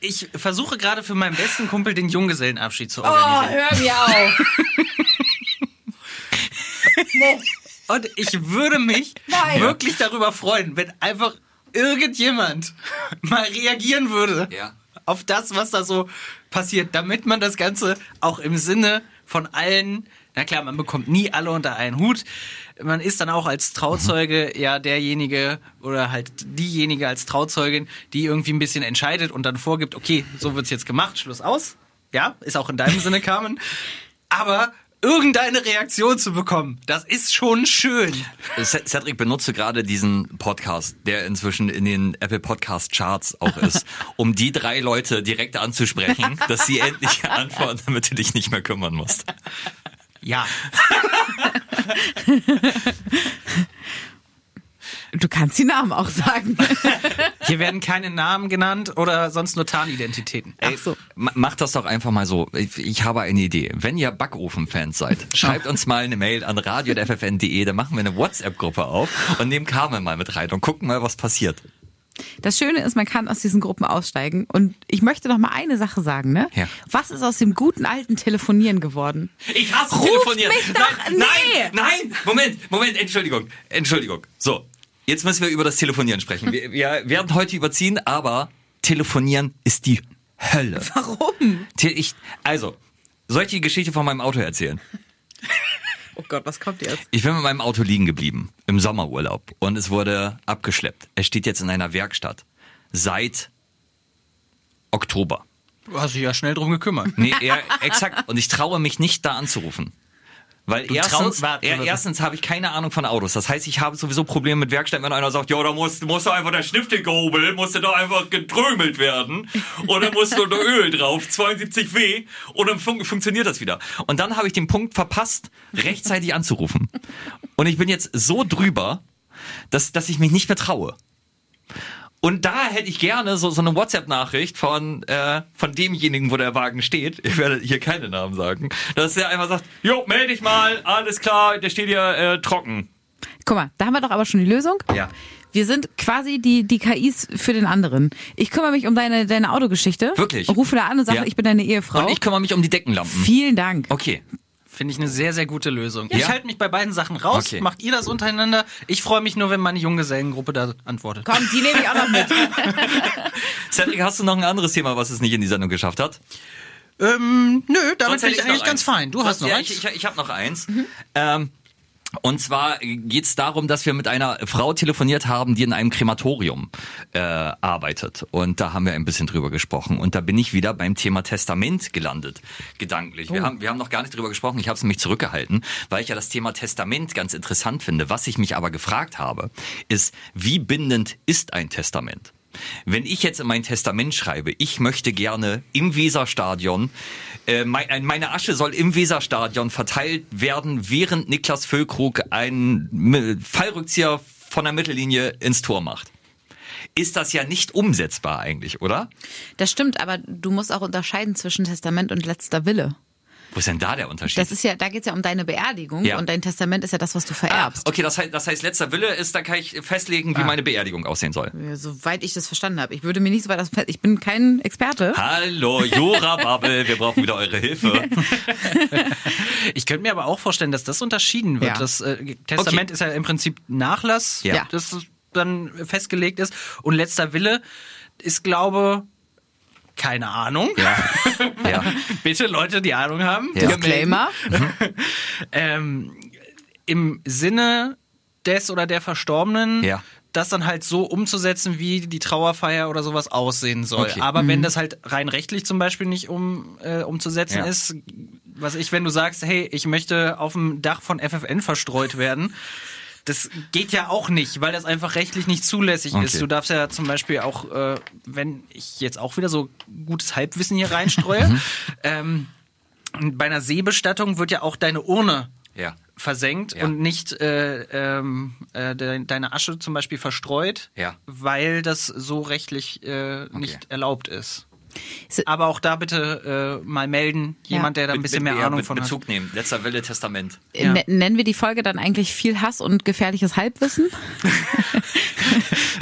ich versuche gerade für meinen besten Kumpel den Junggesellenabschied zu Oh, organisieren. hör mir auf. Und ich würde mich Nein. wirklich darüber freuen, wenn einfach irgendjemand mal reagieren würde Ja. auf das, was da so passiert, damit man das Ganze auch im Sinne von allen, na klar, man bekommt nie alle unter einen Hut. Man ist dann auch als Trauzeuge ja derjenige oder halt diejenige als Trauzeugin, die irgendwie ein bisschen entscheidet und dann vorgibt, okay, so wird's jetzt gemacht, Schluss aus. Ja, ist auch in deinem Sinne, Carmen. Aber irgendeine Reaktion zu bekommen, das ist schon schön. Cedric benutzt gerade diesen Podcast, der inzwischen in den Apple Podcast Charts auch ist, um die drei Leute direkt anzusprechen, dass sie endlich antworten, damit du dich nicht mehr kümmern musst. Ja. Du kannst die Namen auch sagen. Hier werden keine Namen genannt oder sonst nur Tarnidentitäten. Ey, ma- Macht das doch einfach mal so. Ich, ich habe eine Idee. Wenn ihr Backofen-Fans seid, schreibt uns mal eine Mail an radio.ffn.de, dann machen wir eine WhatsApp-Gruppe auf und nehmen Carmen mal mit rein und gucken mal, was passiert. Das Schöne ist, man kann aus diesen Gruppen aussteigen. Und ich möchte noch mal eine Sache sagen, ne? Ja. Was ist aus dem guten alten Telefonieren geworden? Ich hasse Ruft telefonieren. mich doch- nein, nee. nein, nein, Moment, Moment, Entschuldigung, Entschuldigung. So, jetzt müssen wir über das Telefonieren sprechen. Wir, wir werden heute überziehen, aber telefonieren ist die Hölle. Warum? Ich, also, soll ich die Geschichte von meinem Auto erzählen? Oh Gott, was kommt jetzt? Ich bin mit meinem Auto liegen geblieben im Sommerurlaub und es wurde abgeschleppt. Es steht jetzt in einer Werkstatt seit Oktober. Du hast dich ja schnell drum gekümmert. Nee, eher, exakt. Und ich traue mich nicht da anzurufen. Weil erstens, traust- warte, er, erstens habe ich keine Ahnung von Autos. Das heißt, ich habe sowieso Probleme mit Werkstätten, wenn einer sagt, ja, da muss, muss doch einfach der Schnifte gehobelt, musste doch einfach getrömelt werden. Und dann musste da Öl drauf, 72 W. Und dann fun funktioniert das wieder. Und dann habe ich den Punkt verpasst, rechtzeitig anzurufen. Und ich bin jetzt so drüber, dass, dass ich mich nicht mehr traue. Und da hätte ich gerne so, so eine WhatsApp-Nachricht von, äh, von demjenigen, wo der Wagen steht. Ich werde hier keine Namen sagen. Dass der einfach sagt, jo, melde dich mal, alles klar, der steht hier äh, trocken. Guck mal, da haben wir doch aber schon die Lösung. Ja. Wir sind quasi die, die KIs für den anderen. Ich kümmere mich um deine, deine Autogeschichte. Wirklich? Rufe da an und sage, Ja. ich bin deine Ehefrau. Und ich kümmere mich um die Deckenlampen. Vielen Dank. Okay. Finde ich eine sehr, sehr gute Lösung. Ja? Ich halte mich bei beiden Sachen raus. Okay. Macht ihr das untereinander? Ich freue mich nur, wenn meine Junggesellengruppe da antwortet. Komm, die nehme ich auch noch mit. Cedric, hast du noch ein anderes Thema, was es nicht in die Sendung geschafft hat? Ähm, nö, damit bin ich eigentlich ganz fein. Du Sonst- hast noch ja, eins. Ich, ich, ich habe noch eins. Ähm, und zwar geht's darum, dass wir mit einer Frau telefoniert haben, die in einem Krematorium äh, arbeitet. Und da haben wir ein bisschen drüber gesprochen. Und da bin ich wieder beim Thema Testament gelandet, gedanklich. Wir, haben, wir haben noch gar nicht drüber gesprochen. Ich habe es nämlich zurückgehalten, weil ich ja das Thema Testament ganz interessant finde. Was ich mich aber gefragt habe, ist, wie bindend ist ein Testament? Wenn ich jetzt in mein Testament schreibe, ich möchte gerne im Weserstadion, äh, mein, ein- meine Asche soll im Weserstadion verteilt werden, während Niklas Füllkrug einen Fallrückzieher von der Mittellinie ins Tor macht. Ist das ja nicht umsetzbar eigentlich, oder? Das stimmt, aber du musst auch unterscheiden zwischen Testament und letzter Wille. Wo ist denn da der Unterschied? Das ist ja, da geht's ja um deine Beerdigung Ja. und dein Testament ist ja das, was du ah, vererbst. okay, das heißt, das heißt, letzter Wille ist, da kann ich festlegen, wie meine Beerdigung aussehen soll. Soweit ich das verstanden habe. Ich würde mir nicht so weit aus ich bin kein Experte. Hallo, Jura Bubble, wir brauchen wieder eure Hilfe. Ich könnte mir aber auch vorstellen, dass das unterschieden wird. Ja. Das äh, Testament Okay. ist ja im Prinzip Nachlass, Ja. das dann festgelegt ist. Und letzter Wille ist, glaube, keine Ahnung. Ja. ja. Bitte Leute, die Ahnung haben. Ja. Disclaimer. ähm, im Sinne des oder der Verstorbenen, Ja. das dann halt so umzusetzen, wie die Trauerfeier oder sowas aussehen soll. Okay. Aber wenn das halt rein rechtlich zum Beispiel nicht um, äh, umzusetzen Ja. ist, was ich, wenn du sagst, hey, ich möchte auf dem Dach von FFN verstreut werden, das geht ja auch nicht, weil das einfach rechtlich nicht zulässig Okay. ist. Du darfst ja zum Beispiel auch, äh, wenn ich jetzt auch wieder so gutes Halbwissen hier reinstreue, Mhm. ähm, bei einer Seebestattung wird ja auch deine Urne Ja. versenkt Ja. und nicht äh, ähm, äh, de deine Asche zum Beispiel verstreut, Ja. weil das so rechtlich äh, nicht erlaubt ist. Aber auch da bitte äh, mal melden, jemand, der da ein bisschen mehr ja, Ahnung mit von hat. Bezug nehmen. Letzter Wille Testament. Ja. N- Nennen wir die Folge dann eigentlich viel Hass und gefährliches Halbwissen?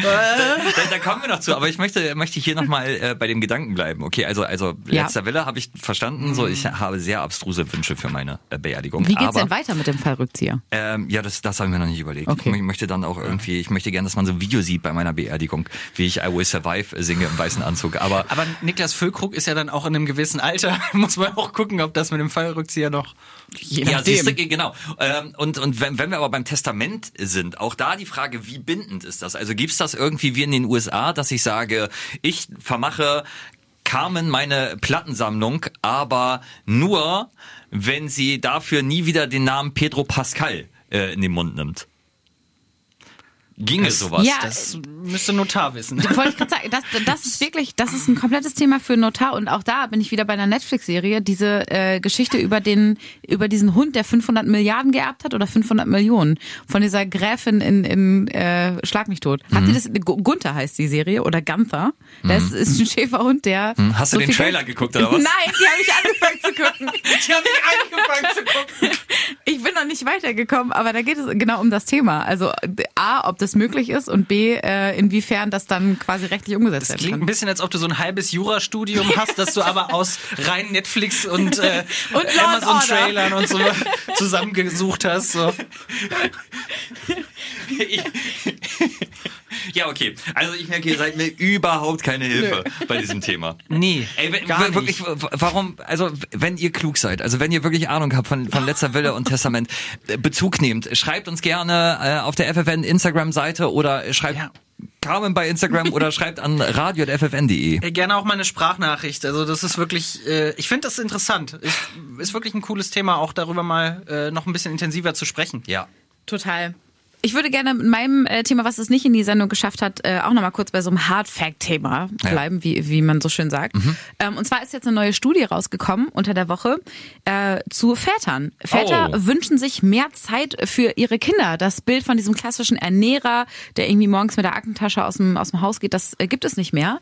Da, da kommen wir noch zu, aber ich möchte, möchte hier nochmal äh, bei dem Gedanken bleiben. Okay, also, also Ja. letzter Wille habe ich verstanden. So, ich habe sehr abstruse Wünsche für meine äh, Beerdigung. Wie geht's aber, denn weiter mit dem Fallrückzieher? Ähm, ja, das, das haben wir noch nicht überlegt. Okay. Ich möchte dann auch irgendwie, ich möchte gerne, dass man so ein Video sieht bei meiner Beerdigung, wie ich I Will Survive singe im weißen Anzug. Aber Aber Niklas Füllkrug ist ja dann auch in einem gewissen Alter. Muss man auch gucken, ob das mit dem Fallrückzieher noch. Je Ja, siehst du, genau. Ähm, und und wenn, wenn wir aber beim Testament sind, auch da die Frage, wie bindend ist das? Also gibt's das irgendwie wie in den USA, dass ich sage, ich vermache Carmen meine Plattensammlung, aber nur, wenn sie dafür nie wieder den Namen Pedro Pascal äh, in den Mund nimmt. Ginge sowas? Ja, Das müsste Notar wissen. Wollte ich gerade sagen, das, das ist wirklich, das ist ein komplettes Thema für Notar und auch da bin ich wieder bei einer Netflix-Serie, diese äh, Geschichte über den, über diesen Hund, der 500 Milliarden geerbt hat oder 500 Millionen von dieser Gräfin in, in äh, Schlag mich tot. Habt Mhm. das, Gu- Gunther heißt die Serie oder Gunther? Das ist ein Schäferhund, der. Mhm. Hast du so den viel Trailer Geld- geguckt, oder was? Nein, die habe ich angefangen zu gucken. Ich habe nicht angefangen zu gucken. Ich bin noch nicht weitergekommen, aber da geht es genau um das Thema. Also A, ob das möglich ist und B, äh, inwiefern das dann quasi rechtlich umgesetzt Das werden klingt ein bisschen, als ob du so ein halbes Jurastudium hast, das du aber aus rein Netflix und, äh, Und Amazon-Trailern und so zusammengesucht hast. So. Ja, okay. Also ich merke, ihr seid mir überhaupt keine Hilfe bei diesem Thema. Nee, Ey, wenn, gar nicht. wirklich, w- warum, also wenn ihr klug seid, also wenn ihr wirklich Ahnung habt von, von letzter Wille und Testament, äh, Bezug nehmt, schreibt uns gerne äh, auf der FFN Instagram-Seite oder schreibt Ja. Carmen bei Instagram oder schreibt an radio.ffn.de. Gerne auch mal eine Sprachnachricht. Also das ist wirklich, äh, ich finde das interessant. Ist, ist wirklich ein cooles Thema, auch darüber mal äh, noch ein bisschen intensiver zu sprechen. Ja. Total. Ich würde gerne mit meinem äh, Thema, was es nicht in die Sendung geschafft hat, äh, auch nochmal kurz bei so einem Hard Fact-Thema bleiben, wie, wie man so schön sagt. Ähm, und zwar ist jetzt eine neue Studie rausgekommen unter der Woche äh, zu Vätern. Väter Oh. wünschen sich mehr Zeit für ihre Kinder. Das Bild von diesem klassischen Ernährer, der irgendwie morgens mit der Aktentasche aus dem, aus dem Haus geht, das äh, gibt es nicht mehr.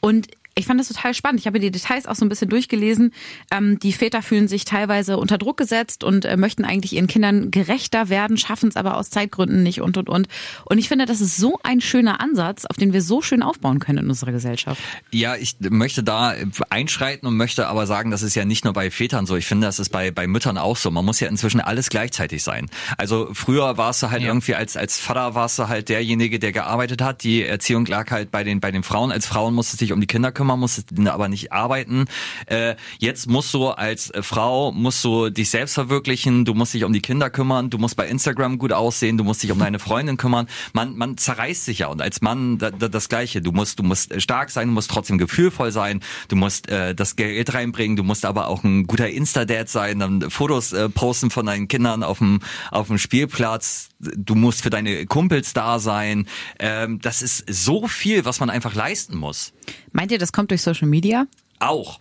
Und ich fand das total spannend. Ich habe die Details auch so ein bisschen durchgelesen. Ähm, die Väter fühlen sich teilweise unter Druck gesetzt und äh, möchten eigentlich ihren Kindern gerechter werden, schaffen es aber aus Zeitgründen nicht und und und. Und ich finde, das ist so ein schöner Ansatz, auf den wir so schön aufbauen können in unserer Gesellschaft. Ja, ich möchte da einschreiten und möchte aber sagen, das ist ja nicht nur bei Vätern so. Ich finde, das ist bei, bei Müttern auch so. Man muss ja inzwischen alles gleichzeitig sein. Also früher warst du halt irgendwie als, als Vater warst du halt derjenige, der gearbeitet hat. Die Erziehung lag halt bei den, bei den Frauen. Als Frauen musstest du dich um die Kinder kümmern, musstest aber nicht arbeiten. Äh, jetzt musst du als äh, Frau, musst du dich selbst verwirklichen. Du musst dich um die Kinder kümmern. Du musst bei Instagram gut aussehen. Du musst dich um deine Freundin kümmern. Man, man zerreißt sich ja. Und als Mann da, da, das Gleiche. Du musst, du musst stark sein. Du musst trotzdem gefühlvoll sein. Du musst äh, das Geld reinbringen. Du musst aber auch ein guter Insta-Dad sein. Dann Fotos äh, posten von deinen Kindern auf dem, auf dem Spielplatz. Du musst für deine Kumpels da sein. Ähm, das ist so viel, was man einfach leisten muss. Meint ihr, das kommt durch Social Media? Auch.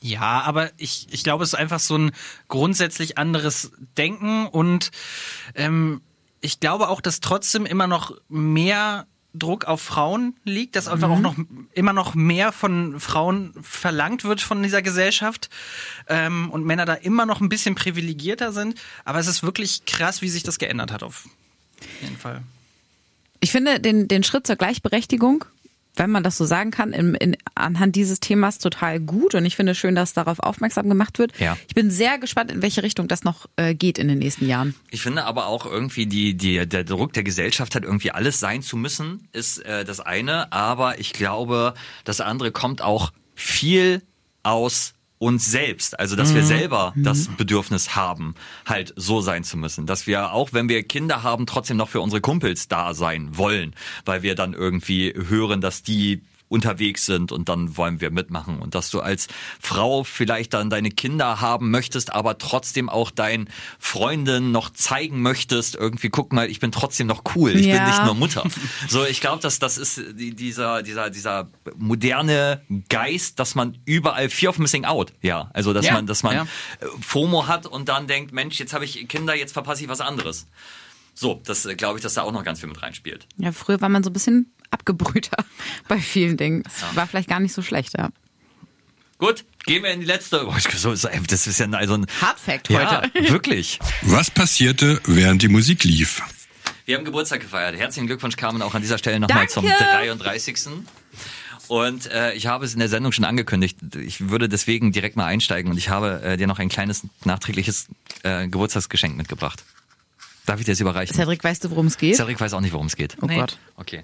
Ja, aber ich, ich glaube, es ist einfach so ein grundsätzlich anderes Denken und ähm, ich glaube auch, dass trotzdem immer noch mehr Druck auf Frauen liegt, dass einfach auch noch immer noch mehr von Frauen verlangt wird von dieser Gesellschaft ähm, und Männer da immer noch ein bisschen privilegierter sind. Aber es ist wirklich krass, wie sich das geändert hat auf jeden Fall. Ich finde den, den Schritt zur Gleichberechtigung, wenn man das so sagen kann, in, in, anhand dieses Themas total gut. Und ich finde schön, dass darauf aufmerksam gemacht wird. Ja. Ich bin sehr gespannt, in welche Richtung das noch äh, geht in den nächsten Jahren. Ich finde aber auch irgendwie die, die, der Druck der Gesellschaft hat irgendwie alles sein zu müssen, ist äh, das eine. Aber ich glaube, das andere kommt auch viel aus uns selbst, also dass wir selber das Bedürfnis haben, halt so sein zu müssen, dass wir auch wenn wir Kinder haben, trotzdem noch für unsere Kumpels da sein wollen, weil wir dann irgendwie hören, dass die unterwegs sind und dann wollen wir mitmachen und dass du als Frau vielleicht dann deine Kinder haben möchtest, aber trotzdem auch deinen Freundinnen noch zeigen möchtest, irgendwie guck mal, ich bin trotzdem noch cool, ich bin Ja. nicht nur Mutter. So, ich glaube, dass das ist die- dieser dieser dieser moderne Geist, dass man überall Fear of Missing Out, ja, also dass Ja, man dass man ja. FOMO hat und dann denkt, Mensch, jetzt habe ich Kinder, jetzt verpasse ich was anderes. So, das äh, glaube ich, dass da auch noch ganz viel mit reinspielt. Ja, früher war man so ein bisschen abgebrühter bei vielen Dingen. Das war vielleicht gar nicht so schlecht, ja. Gut, gehen wir in die letzte. Oh, so ist- Das ist ja also ein Hard Fact Ja, heute. wirklich. Was passierte, während die Musik lief? Wir haben Geburtstag gefeiert. Herzlichen Glückwunsch, Carmen, auch an dieser Stelle nochmal zum Danke. 33. Und äh, ich habe es in der Sendung schon angekündigt. Ich würde deswegen direkt mal einsteigen und ich habe äh, dir noch ein kleines nachträgliches äh, Geburtstagsgeschenk mitgebracht. Darf ich dir das überreichen? Cedric, weißt du, worum es geht? Cedric weiß auch nicht, worum es geht. Oh Gott. Okay,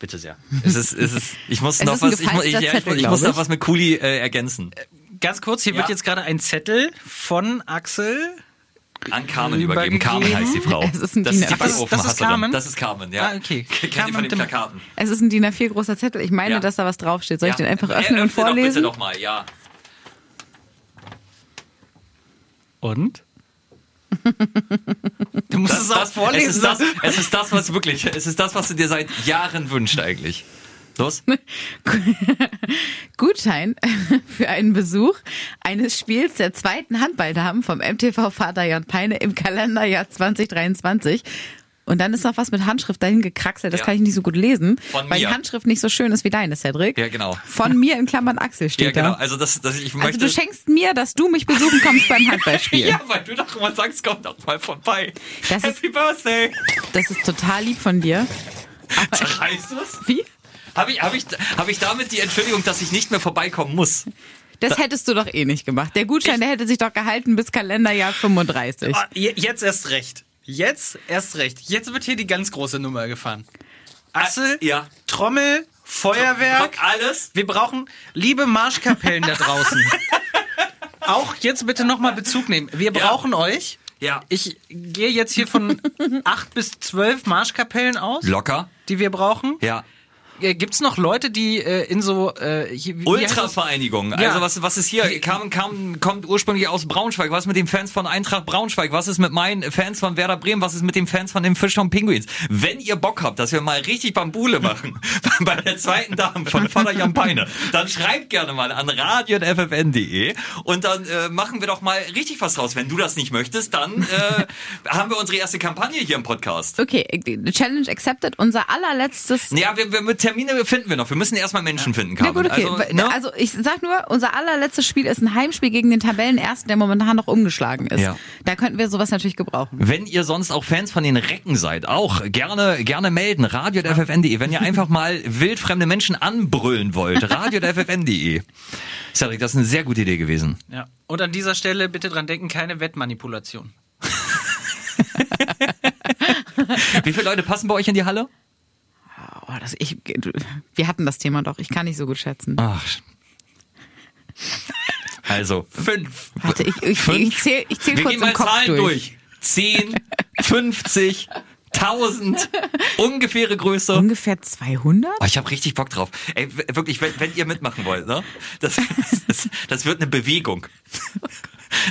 bitte sehr. Es ist, es ist, ich muss noch ist was, ich, muss- ich, ich, ich noch was mit Kuli äh, ergänzen. Ganz kurz, hier Ja. wird jetzt gerade ein Zettel von Axel An Carmen übergeben. Carmen heißt die Frau. Es ist ein das ist DIN die A4. Das ist- das ist. Carmen? Das ist Carmen, ja. Ah, okay. Kennt ihr Carmen von den Plakaten? Es ist ein DIN A4 großer Zettel. Ich meine, Ja. dass da was draufsteht. Soll ich Ja. den einfach Äh, öffnen und öffne doch vorlesen? bitte doch mal, ja. Und? Du musst es auch das, vorlesen. Es ist, das, es ist das, was wirklich, es ist das, was du dir seit Jahren wünscht eigentlich. Los? Gutschein für einen Besuch eines Spiels der zweiten Handballdamen vom MTV Vater Jan Peine im Kalenderjahr 2023. Und dann ist noch was mit Handschrift dahin gekraxelt, das Ja. kann ich nicht so gut lesen, Von weil die mir. Handschrift nicht so schön ist wie deine, Cedric. Ja, genau. Von mir in Klammern Axel steht Ja, genau. da. Also das, das ich Also möchte. du schenkst mir, dass du mich besuchen kommst beim Handballspiel. ja, weil du doch immer sagst, komm doch mal vorbei. Das ist- Happy Birthday. Das ist total lieb von dir. Aber Zerreißt du es? wie? Habe ich, hab ich, hab ich damit die Entschuldigung, dass ich nicht mehr vorbeikommen muss? Das hättest du doch eh nicht gemacht. Der Gutschein, der hätte sich doch gehalten bis Kalenderjahr 35. Ah, je- Jetzt erst recht. Jetzt erst recht. Jetzt wird hier die ganz große Nummer gefahren. Axel, ja. Trommel, Feuerwerk. Alles. Wir brauchen liebe Marschkapellen da draußen. Auch jetzt bitte nochmal Bezug nehmen. Wir brauchen euch. Ja. Ich gehe jetzt hier von acht bis zwölf Marschkapellen aus, Locker. die wir brauchen. Ja. Äh, Gibt's noch Leute, die äh, in so äh? Ultravereinigung. Ja. Also was, was ist hier? Kam, kam, kommt ursprünglich aus Braunschweig. Was ist mit den Fans von Eintracht Braunschweig? Was ist mit meinen Fans von Werder Bremen? Was ist mit den Fans von den Fischtown Pinguins? Wenn ihr Bock habt, dass wir mal richtig Bambule machen bei der zweiten Dame von Vater Jan Peine, dann schreibt gerne mal an radio.ffn.de und dann äh, machen wir doch mal richtig was draus. Wenn du das nicht möchtest, dann äh, haben wir unsere erste Kampagne hier im Podcast. Okay, Challenge accepted. Unser allerletztes. Ja, wir, wir, mit Termine finden wir noch. Wir müssen erstmal Menschen finden, Carmen. gut, okay. Also, ne? also ich sag nur, unser allerletztes Spiel ist ein Heimspiel gegen den Tabellenersten, der momentan noch umgeschlagen ist. Ja. Da könnten wir sowas natürlich gebrauchen. Wenn ihr sonst auch Fans von den Recken seid, auch gerne, gerne melden. Radio.ffn.de. Wenn ihr einfach mal wildfremde Menschen anbrüllen wollt. Radio.ffn.de. Cedric, das ist eine sehr gute Idee gewesen. Ja. Und an dieser Stelle bitte dran denken, keine Wettmanipulation. Wie viele Leute passen bei euch in die Halle? Oh, das, ich, wir hatten das Thema doch. Ich kann nicht so gut schätzen. Ach. Also, fünf. Warte, ich, ich, Fünf? ich zähle ich zähl Wir kurz gehen mal im Kopf Zahlen durch. durch. Zehn, 50, 1000, ungefähre Größe. Ungefähr 200? Oh, ich habe richtig Bock drauf. Ey, wirklich, wenn, wenn ihr mitmachen wollt, ne? Das, das, das wird eine Bewegung.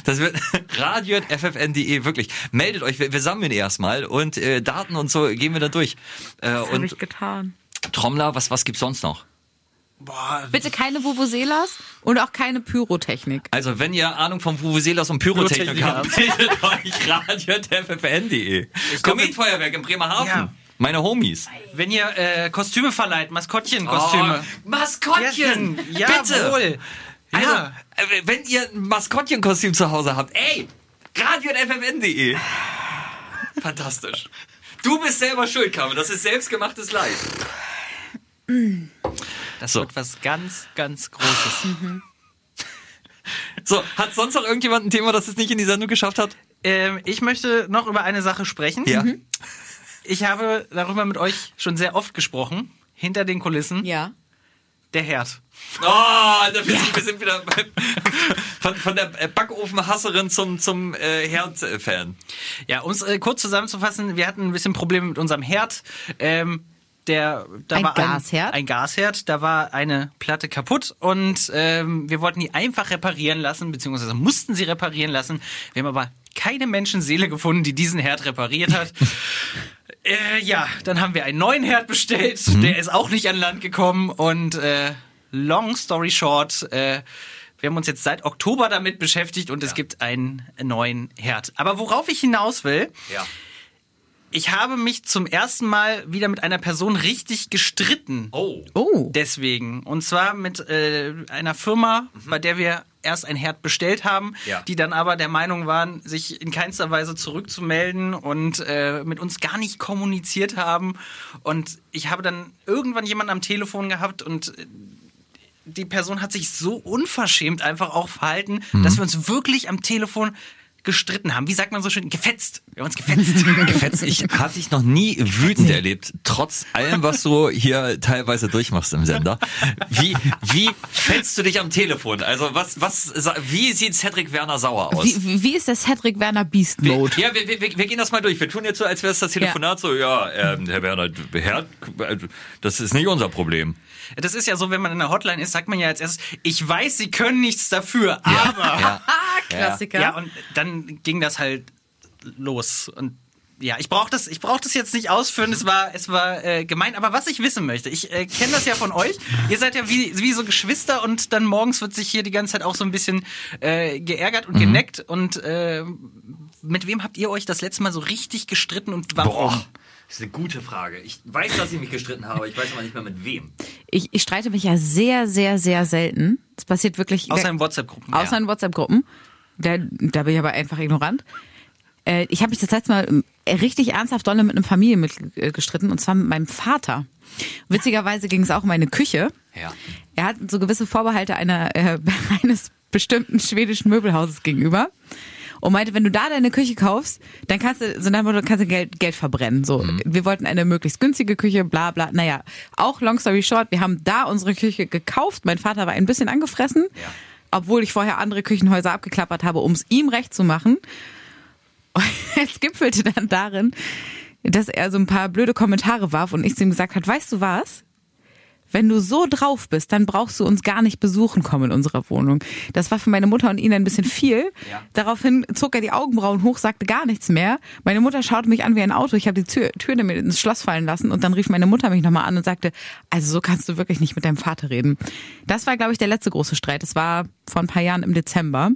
Das wird radio.ffn.de, wirklich. Meldet euch, wir, wir sammeln erstmal und äh, Daten und so gehen wir da durch. Äh, Das habe und ich getan. Trommler, was, was gibt's sonst noch? Boah, Bitte keine Vuvuzelas und auch keine Pyrotechnik. Also, wenn ihr Ahnung von Vuvuzelas und Pyrotechnik Pyrotechnik habt, meldet euch radio.ffn.de. Kometfeuerwerk in Bremerhaven. Ja. Meine Homies. wenn ihr äh, Kostüme verleiht, Maskottchenkostüme. Oh, Maskottchen! Ja, Bitte! Jawohl. Also, Ja. äh, wenn ihr ein Maskottchenkostüm zu Hause habt, ey, radio.ffn.de. Fantastisch. Du bist selber schuld, Carmen. Das ist selbstgemachtes Leid. Das So. wird was ganz, ganz Großes. So, hat sonst noch irgendjemand ein Thema, das es nicht in die Sendung geschafft hat? ähm, ich möchte noch über eine Sache sprechen. Ja. Ich habe darüber mit euch schon sehr oft gesprochen. Hinter den Kulissen. Ja. Der Herd. Oh, da wir, sind, wir sind wieder bei, von, von der Backofenhasserin zum, zum äh, Herd-Fan. Ja, um es äh, kurz zusammenzufassen, wir hatten ein bisschen Probleme mit unserem Herd. Ähm, der, da Ein war Gasherd? Ein, ein Gasherd, da war eine Platte kaputt und ähm, wir wollten die einfach reparieren lassen, beziehungsweise mussten sie reparieren lassen. Wir haben aber keine Menschenseele gefunden, die diesen Herd repariert hat. äh, ja, dann haben wir einen neuen Herd bestellt, der ist auch nicht an Land gekommen und äh, long story short, äh, wir haben uns jetzt seit Oktober damit beschäftigt und es gibt einen neuen Herd. Aber worauf ich hinaus will, Ja. Ich habe mich zum ersten Mal wieder mit einer Person richtig gestritten. Oh. Oh. Deswegen. Und zwar mit äh, einer Firma, bei der wir erst ein Herd bestellt haben, Ja. die dann aber der Meinung waren, sich in keinster Weise zurückzumelden und äh, mit uns gar nicht kommuniziert haben. Und ich habe dann irgendwann jemanden am Telefon gehabt und äh, die Person hat sich so unverschämt einfach auch verhalten, Mhm. dass wir uns wirklich am Telefon gestritten haben. Wie sagt man so schön? Gefetzt. Wir haben uns gefetzt. Gefetzt, ich habe dich noch nie wütend erlebt, trotz allem, was du hier teilweise durchmachst im Sender. Wie, wie fetzt du dich am Telefon? Also was, was, wie sieht Cedric Werner sauer aus? Wie, wie ist der Cedric Werner Beast Mode? Ja, wir, wir, wir gehen das mal durch. Wir tun jetzt so, als wäre es das Telefonat so, ja, ähm, Herr Werner, Herr, das ist nicht unser Problem. Das ist ja so, wenn man in der Hotline ist, sagt man ja als erstes, ich weiß, Sie können nichts dafür, aber. Ja. Klassiker. Ja, und dann ging das halt los. Und ja, ich brauche das, ich brauch das jetzt nicht ausführen, es war, es war äh, gemein. Aber was ich wissen möchte, ich äh, kenne das ja von euch. Ihr seid ja wie, wie so Geschwister und dann morgens wird sich hier die ganze Zeit auch so ein bisschen äh, geärgert und geneckt. Und äh, mit wem habt ihr euch das letzte Mal so richtig gestritten und warum? Boah. Das ist eine gute Frage. Ich weiß, dass ich mich gestritten habe, ich weiß aber nicht mehr mit wem. Ich, ich streite mich ja sehr, sehr, sehr selten. Das passiert wirklich. Außer in WhatsApp-Gruppen. Außer ja. in WhatsApp-Gruppen. Da, da bin ich aber einfach ignorant. Äh, ich habe mich das letzte Mal äh, richtig ernsthaft dolle mit einem Familienmitglied äh, gestritten und zwar mit meinem Vater. Witzigerweise ging es auch um eine Küche. Ja. Er hat so gewisse Vorbehalte einer, äh, eines bestimmten schwedischen Möbelhauses gegenüber. Und meinte, wenn du da deine Küche kaufst, dann kannst du, so dann kannst du Geld, Geld verbrennen. So, wir wollten eine möglichst günstige Küche, bla bla. Naja, auch long story short, wir haben da unsere Küche gekauft. Mein Vater war ein bisschen angefressen, Ja. obwohl ich vorher andere Küchenhäuser abgeklappert habe, um es ihm recht zu machen. Und es gipfelte dann darin, dass er so ein paar blöde Kommentare warf und ich zu ihm gesagt hat, weißt du was? Wenn du so drauf bist, dann brauchst du uns gar nicht besuchen kommen in unserer Wohnung. Das war für meine Mutter und ihn ein bisschen viel. Ja. Daraufhin zog er die Augenbrauen hoch, sagte gar nichts mehr. Meine Mutter schaute mich an wie ein Auto. Ich habe die Tür, Tür mir ins Schloss fallen lassen und dann rief meine Mutter mich nochmal an und sagte, also so kannst du wirklich nicht mit deinem Vater reden. Das war, glaube ich, der letzte große Streit. Das war vor ein paar Jahren im Dezember.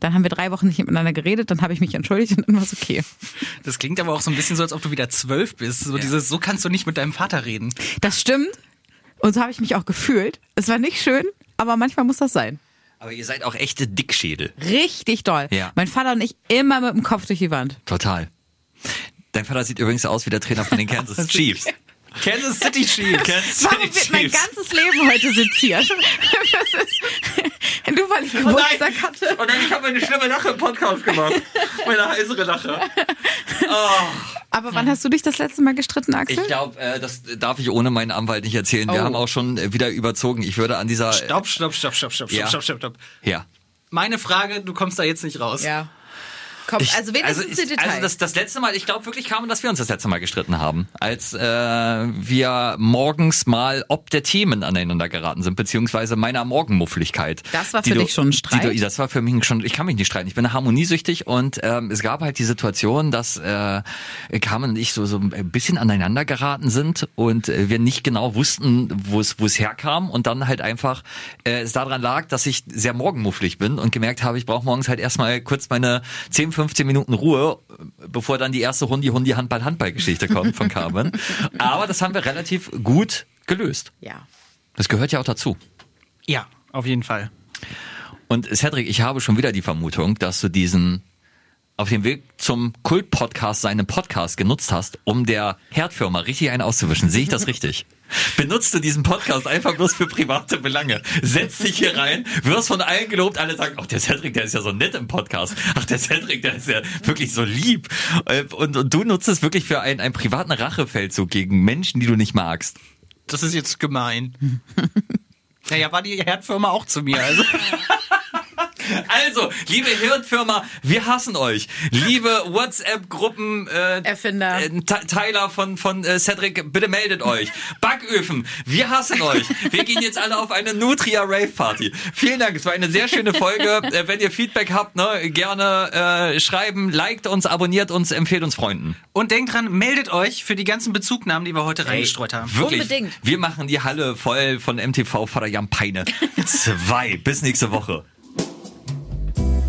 Dann haben wir drei Wochen nicht miteinander geredet, dann habe ich mich entschuldigt und dann war es okay. Das klingt aber auch so ein bisschen so, als ob du wieder zwölf bist. So dieses, so kannst du nicht mit deinem Vater reden. Das stimmt. Und so habe ich mich auch gefühlt. Es war nicht schön, aber manchmal muss das sein. Aber ihr seid auch echte Dickschädel. Richtig doll. Ja. Mein Vater und ich immer mit dem Kopf durch die Wand. Total. Dein Vater sieht übrigens aus wie der Trainer von den Kansas Chiefs. Kansas City Chiefs. Kansas Warum City wird mein Chiefs. ganzes Leben heute seziert? Das ist, nur weil ich Geburtstag hatte. Und dann ich habe eine schlimme Lache im Podcast gemacht. Meine heisere Lache. Aber wann hast du dich das letzte Mal gestritten, Axel? Ich glaube, äh, das darf ich ohne meinen Anwalt nicht erzählen. Wir Oh. haben auch schon äh, wieder überzogen. Ich würde an dieser. Stopp, stopp, stopp, stopp, stopp, Ja. stopp, stopp, stopp. Ja. Meine Frage, du kommst da jetzt nicht raus. ja. Komm, Ich- also wenigstens ich- die Details. Also das, das letzte Mal, ich glaube wirklich kam, dass wir uns das letzte Mal gestritten haben, als äh, wir morgens mal ob der Themen aneinander geraten sind, beziehungsweise meiner Morgenmuffligkeit. Das war für du- dich schon ein Streit? Du, das war für mich schon, ich kann mich nicht streiten, ich bin harmoniesüchtig und ähm, es gab halt die Situation, dass äh, Carmen und ich so, so ein bisschen aneinander geraten sind und äh, wir nicht genau wussten, wo es wo es herkam und dann halt einfach äh, es daran lag, dass ich sehr morgenmufflig bin und gemerkt habe, ich brauche morgens halt erstmal kurz meine 10, 15 Minuten Ruhe, bevor dann die erste Hundi-Hundi-Handball-Handball-Geschichte kommt von Carmen. Aber das haben wir relativ gut gelöst. ja. Das gehört ja auch dazu. Ja, auf jeden Fall. Und Cedric, ich habe schon wieder die Vermutung, dass du diesen auf dem Weg zum Kult-Podcast seinen Podcast genutzt hast, um der Herdfirma richtig einen auszuwischen. Sehe ich das richtig? Benutzt du diesen Podcast einfach bloß für private Belange? Setz dich hier rein, wirst von allen gelobt, alle sagen, ach, der Cedric, der ist ja so nett im Podcast. Ach, der Cedric, der ist ja wirklich so lieb. Äh, Und, und du nutzt es wirklich für einen, einen privaten Rachefeldzug gegen Menschen, die du nicht magst. Das ist jetzt gemein. naja, war die Herdfirma auch zu mir. Also. Also, liebe Hirnfirma, wir hassen euch. Liebe WhatsApp-Gruppen, äh, Erfinder. äh, Te- Teiler von, von äh, Cedric, bitte meldet euch. Backöfen, wir hassen euch. Wir gehen jetzt alle auf eine Nutria Rave Party. Vielen Dank, es war eine sehr schöne Folge. Äh, wenn ihr Feedback habt, ne, gerne äh, schreiben, liked uns, abonniert uns, empfehlt uns Freunden. Und denkt dran, meldet euch für die ganzen Bezugnahmen, die wir heute reingestreut haben. Wirklich, Unbedingt. wir machen die Halle voll von MTV Vater Jan Peine. Zwei. Bis nächste Woche.